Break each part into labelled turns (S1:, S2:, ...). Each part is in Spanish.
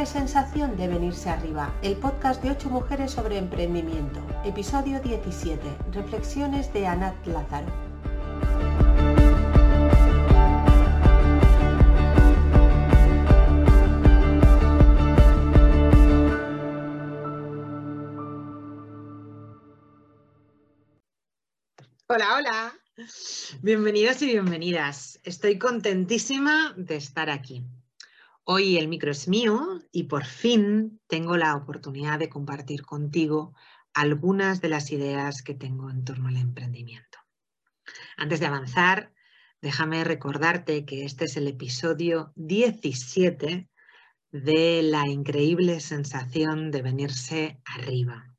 S1: increíble sensación de venirse arriba, el podcast de 8 mujeres sobre emprendimiento, episodio 17, reflexiones de Anat Lázaro.
S2: Hola, hola. Bienvenidos y bienvenidas. Estoy contentísima de estar aquí. Hoy el micro es mío y por fin tengo la oportunidad de compartir contigo algunas de las ideas que tengo en torno al emprendimiento. Antes de avanzar, déjame recordarte que este es el episodio 17 de la increíble sensación de venirse arriba.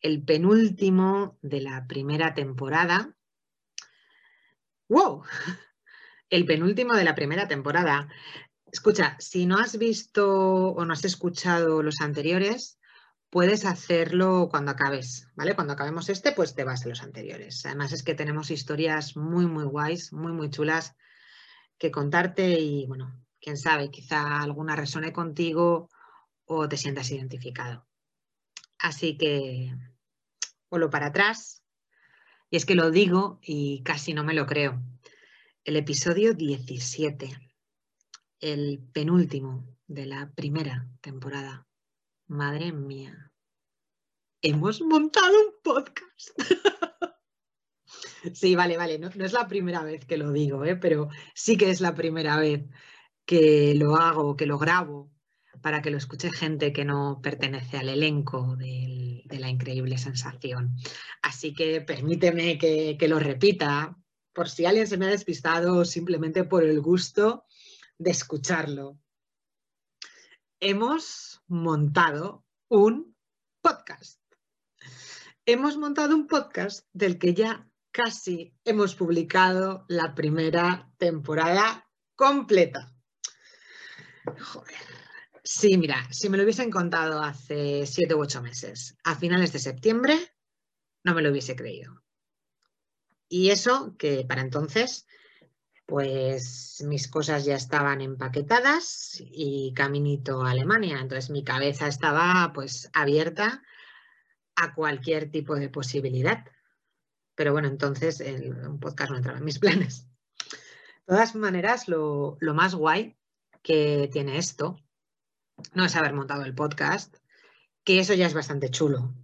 S2: El penúltimo de la primera temporada. ¡Wow! El penúltimo de la primera temporada Escucha, si no has visto o no has escuchado los anteriores, puedes hacerlo cuando acabes, ¿vale? Cuando acabemos este, pues te vas a los anteriores. Además es que tenemos historias muy, muy guays, muy, muy chulas que contarte y, bueno, quién sabe, quizá alguna resone contigo o te sientas identificado. Así que, vuelo para atrás. Y es que lo digo y casi no me lo creo. El episodio 17 el penúltimo de la primera temporada. Madre mía. Hemos montado un podcast. sí, vale, vale. No, es la primera vez que lo digo, ¿eh? pero sí que es la primera vez que lo hago, que lo grabo, para que lo escuche gente que no pertenece al elenco de la increíble sensación. Así que permíteme que, que lo repita, por si alguien se me ha despistado, simplemente por el gusto de escucharlo. Hemos montado un podcast. Hemos montado un podcast del que ya casi hemos publicado la primera temporada completa. Joder. Sí, mira, si me lo hubiesen contado hace siete u ocho meses, a finales de septiembre, no me lo hubiese creído. Y eso que para entonces pues mis cosas ya estaban empaquetadas y caminito a Alemania. Entonces mi cabeza estaba pues abierta a cualquier tipo de posibilidad. Pero bueno, entonces el, un podcast no entraba en mis planes. De todas maneras, lo, lo más guay que tiene esto no es haber montado el podcast, que eso ya es bastante chulo,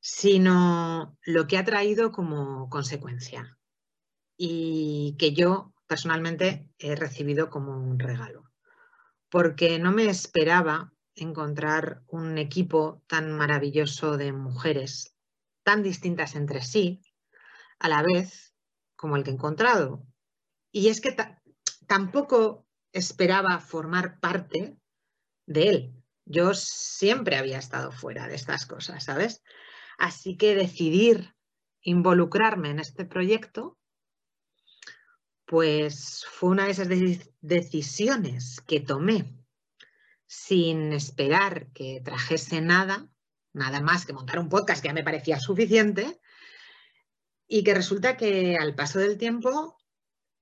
S2: sino lo que ha traído como consecuencia y que yo personalmente he recibido como un regalo, porque no me esperaba encontrar un equipo tan maravilloso de mujeres, tan distintas entre sí, a la vez como el que he encontrado. Y es que tampoco esperaba formar parte de él. Yo siempre había estado fuera de estas cosas, ¿sabes? Así que decidir involucrarme en este proyecto pues fue una de esas decisiones que tomé sin esperar que trajese nada, nada más que montar un podcast que ya me parecía suficiente, y que resulta que al paso del tiempo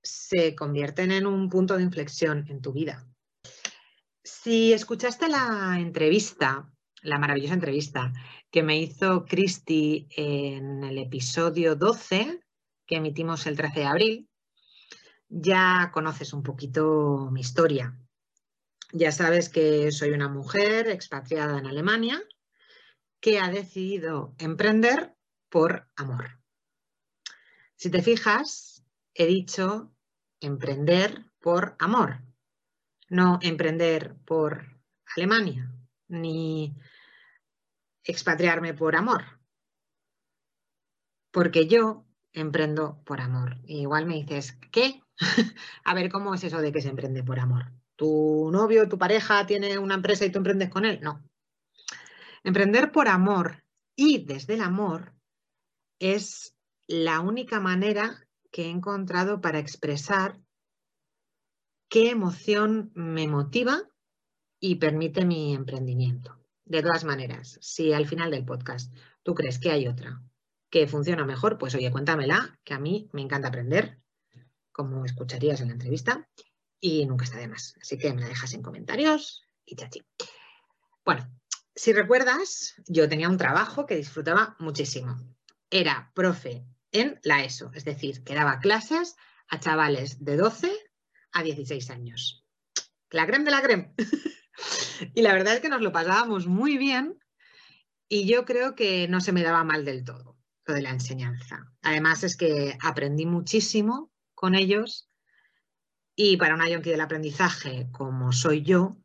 S2: se convierten en un punto de inflexión en tu vida. Si escuchaste la entrevista, la maravillosa entrevista que me hizo Cristi en el episodio 12, que emitimos el 13 de abril, ya conoces un poquito mi historia. Ya sabes que soy una mujer expatriada en Alemania que ha decidido emprender por amor. Si te fijas, he dicho emprender por amor, no emprender por Alemania, ni expatriarme por amor. Porque yo emprendo por amor. igual me dices, ¿qué? a ver, ¿cómo es eso de que se emprende por amor? ¿Tu novio, tu pareja tiene una empresa y tú emprendes con él? No. Emprender por amor y desde el amor es la única manera que he encontrado para expresar qué emoción me motiva y permite mi emprendimiento. De todas maneras, si al final del podcast tú crees que hay otra que funciona mejor, pues oye, cuéntamela, que a mí me encanta aprender como escucharías en la entrevista, y nunca está de más. Así que me la dejas en comentarios y chachi. Bueno, si recuerdas, yo tenía un trabajo que disfrutaba muchísimo. Era profe en la ESO, es decir, que daba clases a chavales de 12 a 16 años. La creme de la creme. y la verdad es que nos lo pasábamos muy bien y yo creo que no se me daba mal del todo lo de la enseñanza. Además es que aprendí muchísimo con ellos y para una yonki del aprendizaje como soy yo,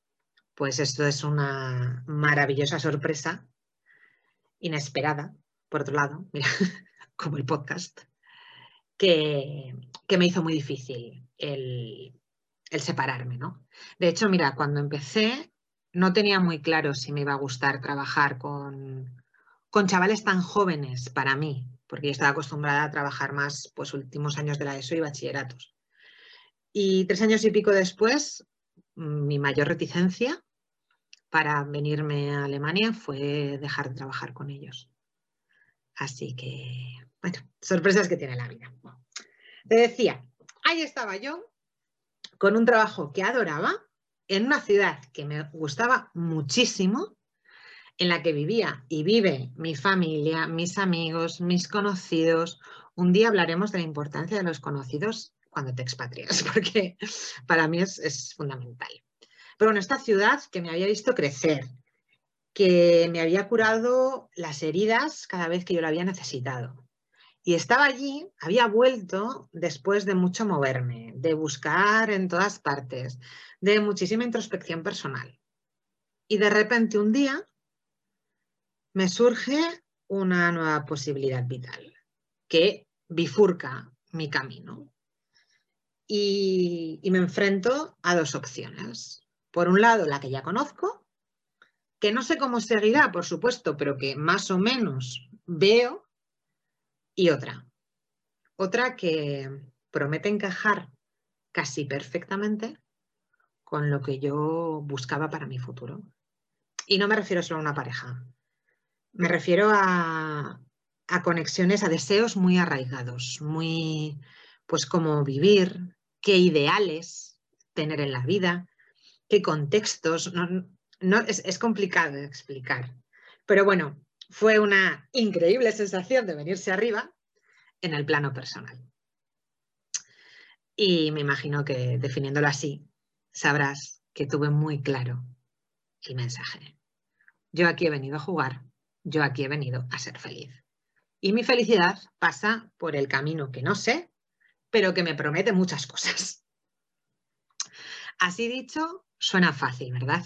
S2: pues esto es una maravillosa sorpresa, inesperada, por otro lado, mira, como el podcast, que, me hizo muy difícil el, el separarme, ¿no? De hecho, mira, cuando empecé no tenía muy claro si me iba a gustar trabajar con, con chavales tan jóvenes para mí, porque yo estaba acostumbrada a trabajar más pues últimos años de la ESO y bachilleratos. Y tres años y pico después, mi mayor reticencia para venirme a Alemania fue dejar de trabajar con ellos. Así que, bueno, sorpresas que tiene la vida. Te decía, ahí estaba yo con un trabajo que adoraba en una ciudad que me gustaba muchísimo, en la que vivía y vive mi familia, mis amigos, mis conocidos. Un día hablaremos de la importancia de los conocidos cuando te expatrias, porque para mí es, es fundamental. Pero bueno, esta ciudad que me había visto crecer, que me había curado las heridas cada vez que yo la había necesitado. Y estaba allí, había vuelto después de mucho moverme, de buscar en todas partes, de muchísima introspección personal. Y de repente un día me surge una nueva posibilidad vital que bifurca mi camino. Y, me enfrento a dos opciones. Por un lado, la que ya conozco, que no sé cómo seguirá, por supuesto, pero que más o menos veo, y otra. Otra que promete encajar casi perfectamente con lo que yo buscaba para mi futuro. Y no me refiero solo a una pareja. Me refiero a, conexiones, a deseos muy arraigados, muy, pues como vivir, qué ideales tener en la vida, qué contextos. No, es, complicado de explicar. Pero bueno, fue una increíble sensación de venirse arriba en el plano personal. Y me imagino que definiéndolo así, sabrás que tuve muy claro el mensaje. Yo aquí he venido a jugar, yo aquí he venido a ser feliz. Y mi felicidad pasa por el camino que no sé, pero que me promete muchas cosas. Así dicho, Suena fácil, ¿verdad?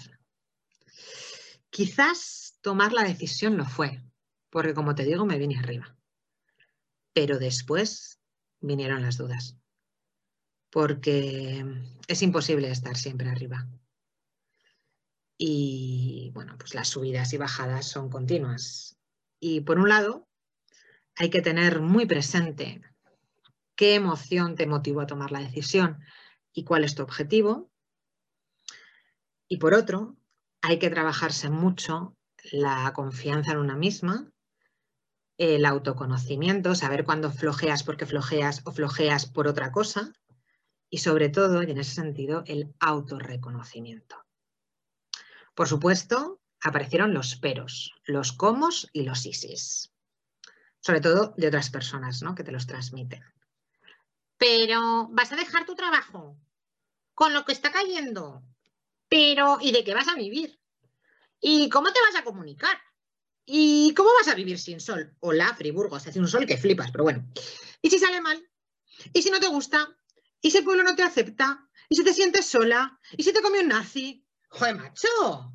S2: Quizás tomar la decisión lo fue, porque como te digo, me vine arriba. Pero después vinieron las dudas, porque es imposible estar siempre arriba. Y bueno, pues las subidas y bajadas son continuas. Y por un lado, hay que tener muy presente qué emoción te motivó a tomar la decisión y cuál es tu objetivo. Y por otro, hay que trabajarse mucho la confianza en una misma, el autoconocimiento, saber cuándo flojeas porque flojeas o flojeas por otra cosa y sobre todo, y en ese sentido, el autorreconocimiento. Por supuesto, aparecieron los peros, los comos y los isis, sobre todo de otras personas ¿no? que te los transmiten. Pero, ¿vas a dejar tu trabajo con lo que está cayendo? Pero, ¿y de qué vas a vivir? ¿Y cómo te vas a comunicar? ¿Y cómo vas a vivir sin sol? Hola, Friburgo, se hace un sol que flipas, pero bueno. ¿Y si sale mal? ¿Y si no te gusta? ¿Y si el pueblo no te acepta? ¿Y si te sientes sola? ¿Y si te come un nazi? ¡Joder, macho!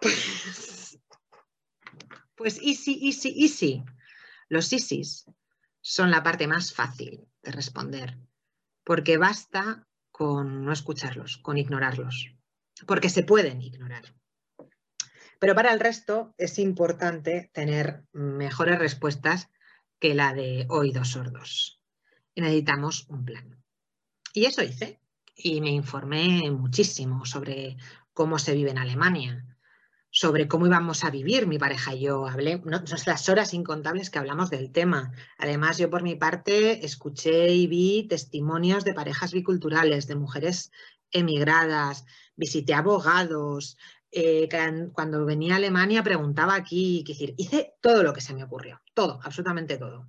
S2: Pues, pues easy, easy, easy. Los ISIS son la parte más fácil de responder, porque basta con no escucharlos, con ignorarlos, porque se pueden ignorar. Pero para el resto es importante tener mejores respuestas que la de oídos sordos. Y necesitamos un plan. Y eso hice. Y me informé muchísimo sobre cómo se vive en Alemania, sobre cómo íbamos a vivir mi pareja y yo. Hablé, no, las horas incontables que hablamos del tema. Además, yo por mi parte escuché y vi testimonios de parejas biculturales, de mujeres emigradas, visité abogados. Eh, cuando venía a Alemania preguntaba aquí, decir, hice todo lo que se me ocurrió, todo, absolutamente todo.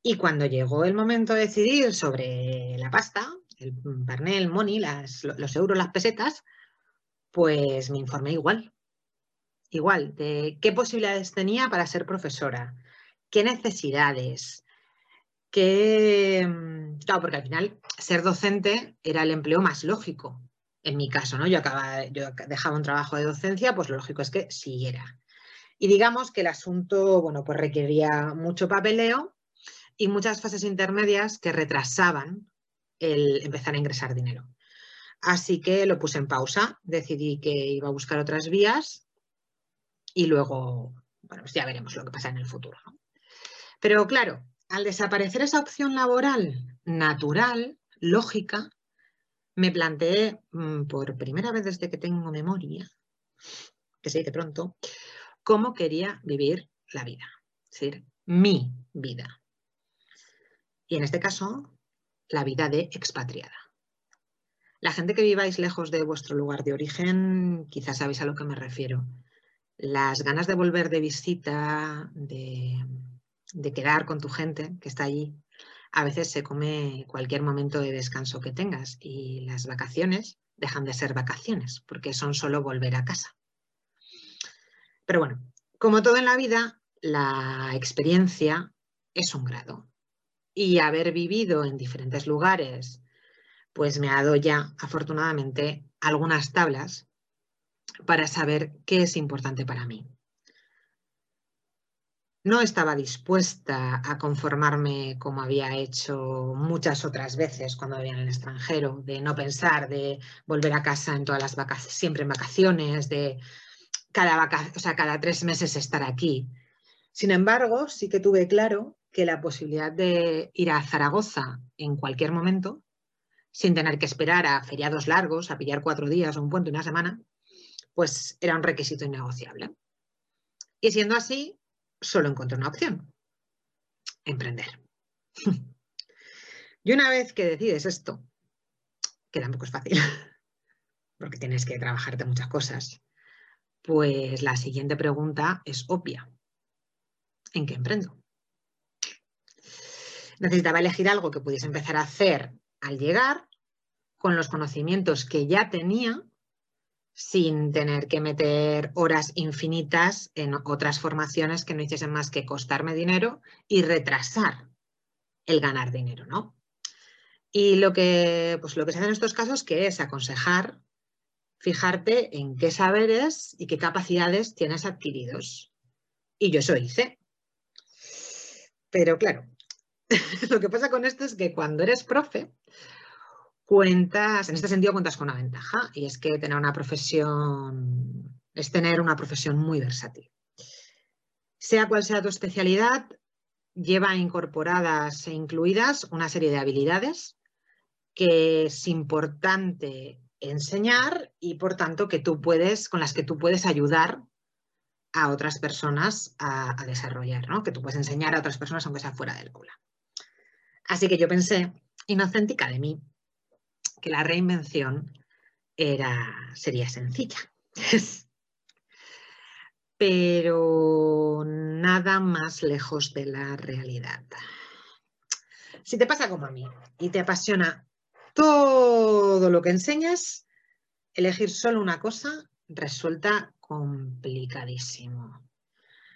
S2: Y cuando llegó el momento de decidir sobre la pasta, el parnel, el money, los euros, las pesetas, pues me informé igual igual, de qué posibilidades tenía para ser profesora, qué necesidades, qué... Claro, porque al final ser docente era el empleo más lógico. En mi caso, ¿no? Yo, acababa, yo dejaba un trabajo de docencia, pues lo lógico es que siguiera. Y digamos que el asunto, bueno, pues requería mucho papeleo y muchas fases intermedias que retrasaban el empezar a ingresar dinero. Así que lo puse en pausa, decidí que iba a buscar otras vías y luego, bueno, pues ya veremos lo que pasa en el futuro. Pero claro, al desaparecer esa opción laboral natural, lógica, me planteé mm, por primera vez desde que tengo memoria, que sé que pronto, cómo quería vivir la vida, es decir, mi vida. Y en este caso, la vida de expatriada. La gente que viváis lejos de vuestro lugar de origen, quizás sabéis a lo que me refiero las ganas de volver de visita, de, quedar con tu gente que está allí, a veces se come cualquier momento de descanso que tengas y las vacaciones dejan de ser vacaciones porque son solo volver a casa. Pero bueno, como todo en la vida, la experiencia es un grado y haber vivido en diferentes lugares, pues me ha dado ya afortunadamente algunas tablas para saber qué es importante para mí. No estaba dispuesta a conformarme como había hecho muchas otras veces cuando vivía en el extranjero, de no pensar, de volver a casa en todas las vacaciones, siempre en vacaciones, de cada, o sea, cada tres meses estar aquí. Sin embargo, sí que tuve claro que la posibilidad de ir a Zaragoza en cualquier momento, sin tener que esperar a feriados largos, a pillar cuatro días o un puente, una semana, pues era un requisito innegociable. Y siendo así, solo encontré una opción, emprender. y una vez que decides esto, que tampoco es fácil, porque tienes que trabajarte muchas cosas, pues la siguiente pregunta es obvia. ¿En qué emprendo? Necesitaba elegir algo que pudiese empezar a hacer al llegar, con los conocimientos que ya tenía sin tener que meter horas infinitas en otras formaciones que no hiciesen más que costarme dinero y retrasar el ganar dinero, ¿no? Y lo que, pues lo que se hace en estos casos que es aconsejar, fijarte en qué saberes y qué capacidades tienes adquiridos. Y yo eso hice. Pero claro, lo que pasa con esto es que cuando eres profe, cuentas, en este sentido cuentas con una ventaja y es que tener una profesión, es tener una profesión muy versátil. Sea cual sea tu especialidad, lleva incorporadas e incluidas una serie de habilidades que es importante enseñar y por tanto que tú puedes, con las que tú puedes ayudar a otras personas a, desarrollar, ¿no? que tú puedes enseñar a otras personas aunque sea fuera del aula. Así que yo pensé, inocéntica de mí, que la reinvención era, sería sencilla. Pero nada más lejos de la realidad. Si te pasa como a mí y te apasiona todo lo que enseñas, elegir solo una cosa resulta complicadísimo.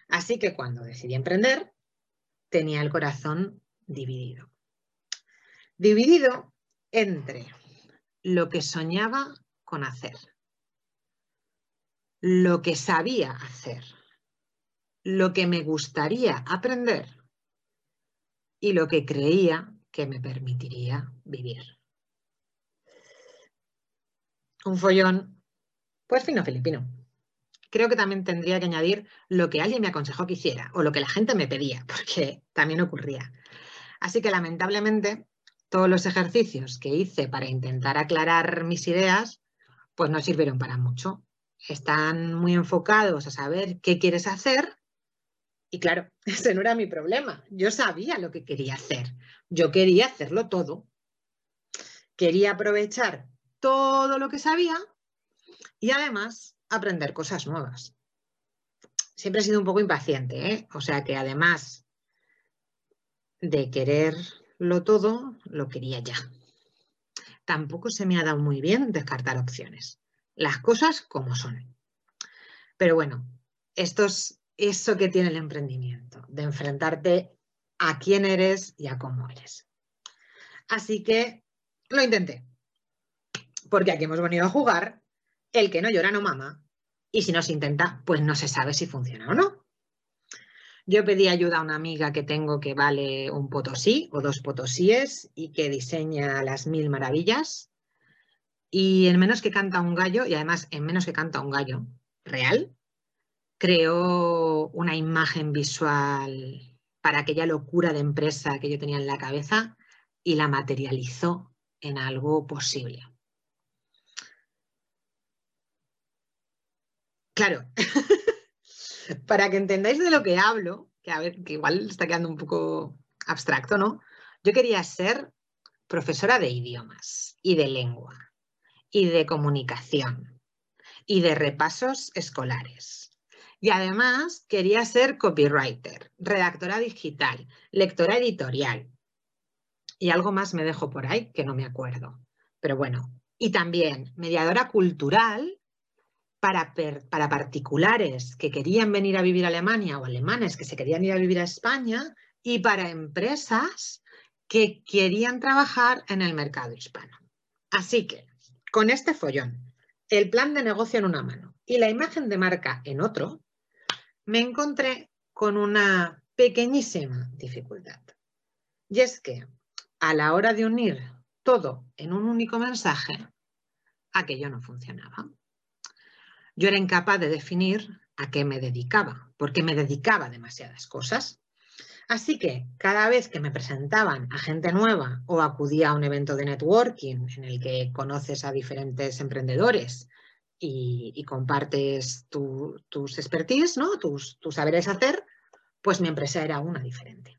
S2: Así que cuando decidí emprender, tenía el corazón dividido. Dividido entre lo que soñaba con hacer, lo que sabía hacer, lo que me gustaría aprender y lo que creía que me permitiría vivir. Un follón, pues fino filipino. Creo que también tendría que añadir lo que alguien me aconsejó que hiciera o lo que la gente me pedía, porque también ocurría. Así que lamentablemente todos los ejercicios que hice para intentar aclarar mis ideas, pues no sirvieron para mucho. están muy enfocados a saber qué quieres hacer. Y claro, ese no era mi problema. Yo sabía lo que quería hacer. Yo quería hacerlo todo. Quería aprovechar todo lo que sabía y además aprender cosas nuevas. Siempre he sido un poco impaciente, ¿eh? o sea que además de quererlo todo, lo quería ya. Tampoco se me ha dado muy bien descartar opciones. Las cosas como son. Pero bueno, esto es eso que tiene el emprendimiento, de enfrentarte a quién eres y a cómo eres. Así que lo intenté. Porque aquí hemos venido a jugar el que no llora no mama y si no se intenta, pues no se sabe si funciona o no. Yo pedí ayuda a una amiga que tengo que vale un potosí o dos potosíes y que diseña las mil maravillas. Y en menos que canta un gallo, y además en menos que canta un gallo real, creó una imagen visual para aquella locura de empresa que yo tenía en la cabeza y la materializó en algo posible. Claro, para que entendáis de lo que hablo, que a ver, que igual está quedando un poco abstracto, ¿no? Yo quería ser profesora de idiomas y de lengua y de comunicación y de repasos escolares. Y además quería ser copywriter, redactora digital, lectora editorial. Y algo más me dejo por ahí que no me acuerdo. Pero bueno, y también mediadora cultural para, particulares que querían venir a vivir a Alemania o alemanes que se querían ir a vivir a España y para empresas que querían trabajar en el mercado hispano. Así que, con este follón, el plan de negocio en una mano y la imagen de marca en otro, me encontré con una pequeñísima dificultad. Y es que a la hora de unir todo en un único mensaje, aquello no funcionaba. Yo era incapaz de definir a qué me dedicaba, porque me dedicaba a demasiadas cosas. Así que cada vez que me presentaban a gente nueva o acudía a un evento de networking en el que conoces a diferentes emprendedores y, compartes tus expertise, ¿no? tus, tus saberes hacer, pues mi empresa era una diferente.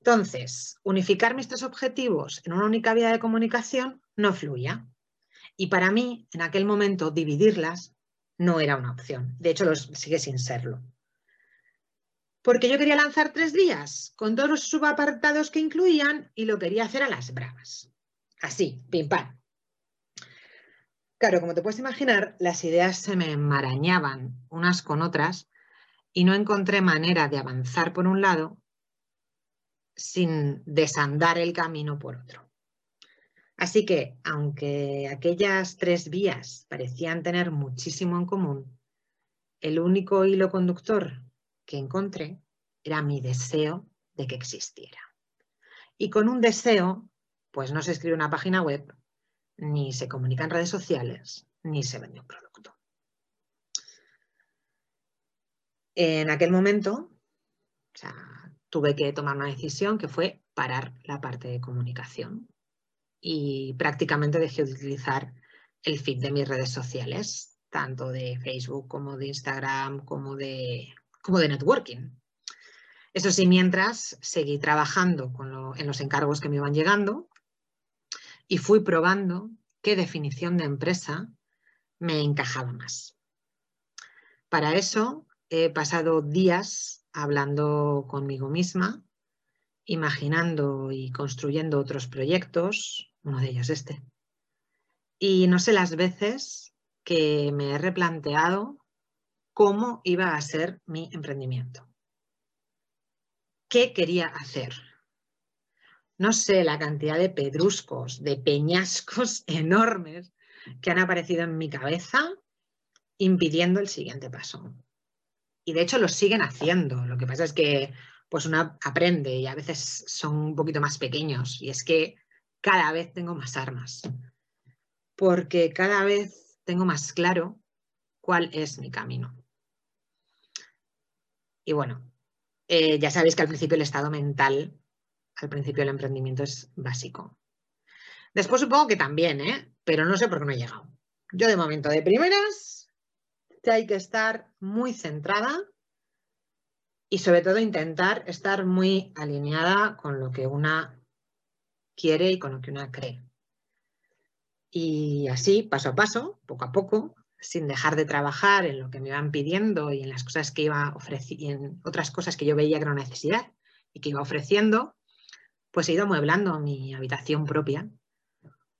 S2: Entonces, unificar mis tres objetivos en una única vía de comunicación no fluía. Y para mí, en aquel momento, dividirlas no era una opción. De hecho, sigue sin serlo. Porque yo quería lanzar tres días con todos los subapartados que incluían y lo quería hacer a las bravas. Así, pim pam. Claro, como te puedes imaginar, las ideas se me enmarañaban unas con otras y no encontré manera de avanzar por un lado sin desandar el camino por otro. Así que, aunque aquellas tres vías parecían tener muchísimo en común, el único hilo conductor que encontré era mi deseo de que existiera. Y con un deseo, pues no se escribe una página web, ni se comunica en redes sociales, ni se vende un producto. En aquel momento, tuve que tomar una decisión que fue parar la parte de comunicación y prácticamente dejé de utilizar el feed de mis redes sociales, tanto de Facebook como de Instagram, como de, como de networking. Eso sí, mientras seguí trabajando en los encargos que me iban llegando y fui probando qué definición de empresa me encajaba más. Para eso he pasado días hablando conmigo misma, imaginando y construyendo otros proyectos, uno de ellos este. Y no sé las veces que me he replanteado cómo iba a ser mi emprendimiento. ¿Qué quería hacer? No sé la cantidad de pedruscos, de peñascos enormes que han aparecido en mi cabeza impidiendo el siguiente paso. Y de hecho lo siguen haciendo. Lo que pasa es que pues una aprende y a veces son un poquito más pequeños. Y es que cada vez tengo más armas, porque cada vez tengo más claro cuál es mi camino. Y bueno, eh, ya sabéis que al principio el estado mental, al principio el emprendimiento es básico. Después supongo que también, ¿eh? pero no sé por qué no he llegado. Yo de momento de primeras hay que estar muy centrada y sobre todo intentar estar muy alineada con lo que una quiere y con lo que una cree. Y así, paso a paso, poco a poco, sin dejar de trabajar en lo que me iban pidiendo y en las cosas que iba ofreciendo, en otras cosas que yo veía que era una necesidad y que iba ofreciendo, pues he ido amueblando mi habitación propia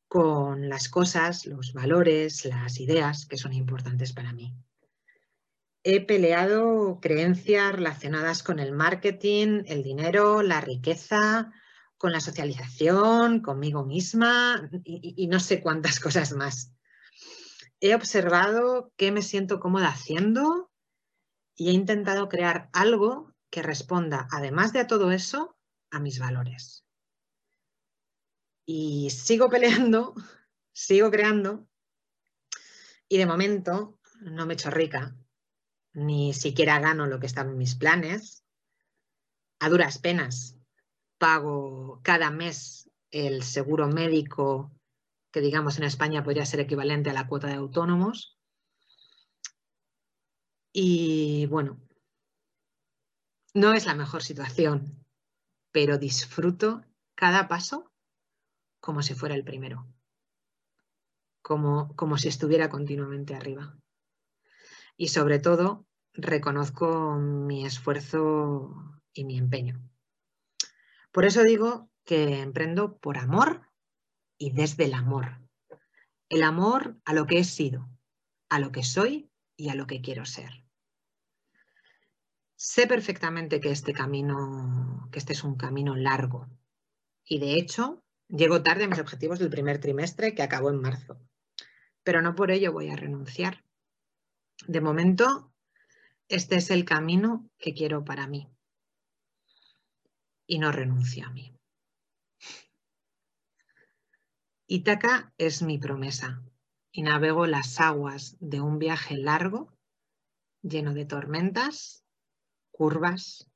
S2: con las cosas, los valores, las ideas que son importantes para mí. He peleado creencias relacionadas con el marketing, el dinero, la riqueza, con la socialización, conmigo misma y, no sé cuántas cosas más. He observado qué me siento cómoda haciendo y he intentado crear algo que responda, además de a todo eso, a mis valores. Y sigo peleando, sigo creando y de momento no me echo rica, ni siquiera gano lo que estaba en mis planes. A duras penas pago cada mes el seguro médico, que digamos en España podría ser equivalente a la cuota de autónomos. Y bueno, no es la mejor situación, pero disfruto cada paso como si fuera el primero, como, como si estuviera continuamente arriba. Y sobre todo, reconozco mi esfuerzo y mi empeño. Por eso digo que emprendo por amor y desde el amor. El amor a lo que he sido, a lo que soy y a lo que quiero ser. Sé perfectamente que este camino, que este es un camino largo. Y de hecho, llego tarde a mis objetivos del primer trimestre que acabó en marzo. Pero no por ello voy a renunciar. De momento, este es el camino que quiero para mí y no renuncio a mí. Ítaca es mi promesa y navego las aguas de un viaje largo lleno de tormentas, curvas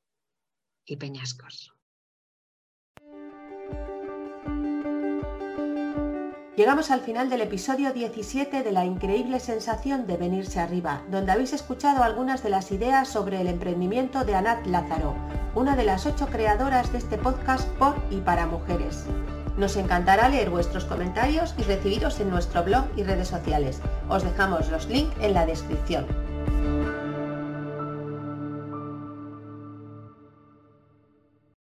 S2: y peñascos.
S1: Llegamos al final del episodio 17 de la increíble sensación de venirse arriba, donde habéis escuchado algunas de las ideas sobre el emprendimiento de Anat Lázaro, una de las ocho creadoras de este podcast por y para mujeres. Nos encantará leer vuestros comentarios y recibiros en nuestro blog y redes sociales. Os dejamos los links en la descripción.